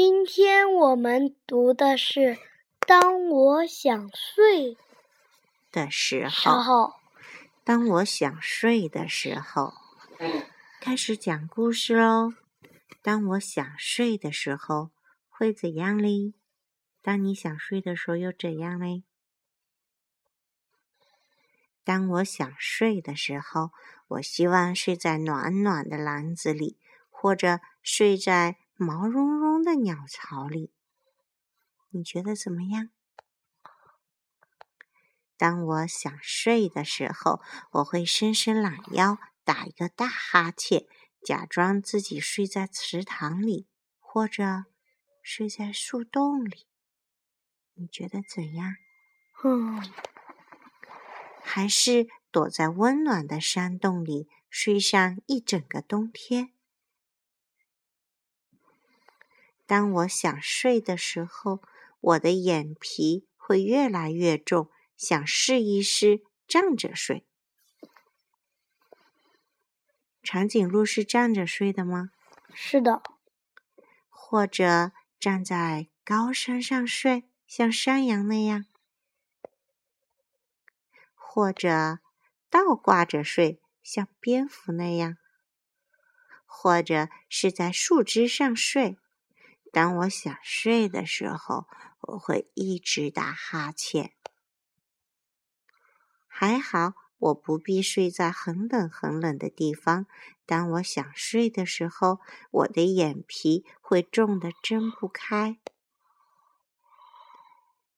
今天我们读的是《当我想睡的时候》。当我想睡的时候，开始讲故事喽。当我想睡的时候会怎样嘞？当你想睡的时候又怎样嘞？当我想睡的时候，我希望睡在暖暖的篮子里，或者睡在毛茸茸的鸟巢里。你觉得怎么样？当我想睡的时候，我会伸伸懒腰，打一个大哈欠，假装自己睡在池塘里，或者睡在树洞里。你觉得怎样？嗯，还是躲在温暖的山洞里睡上一整个冬天？当我想睡的时候，我的眼皮会越来越重。想试一试站着睡。长颈鹿是站着睡的吗？是的，或者站在高山上睡，像山羊那样？或者倒挂着睡，像蝙蝠那样？或者是在树枝上睡？当我想睡的时候，我会一直打哈欠。还好，我不必睡在很冷很冷的地方。当我想睡的时候，我的眼皮会重得睁不开。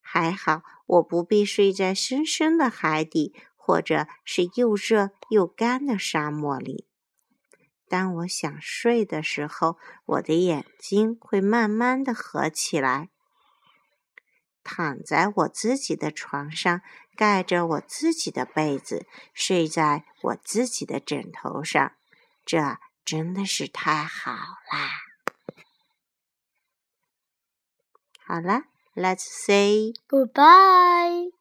还好，我不必睡在深深的海底，或者是又热又干的沙漠里。当我想睡的时候，我的眼睛会慢慢的合起来。躺在我自己的床上，盖着我自己的被子，睡在我自己的枕头上，这真的是太好啦！好了，Let's say goodbye。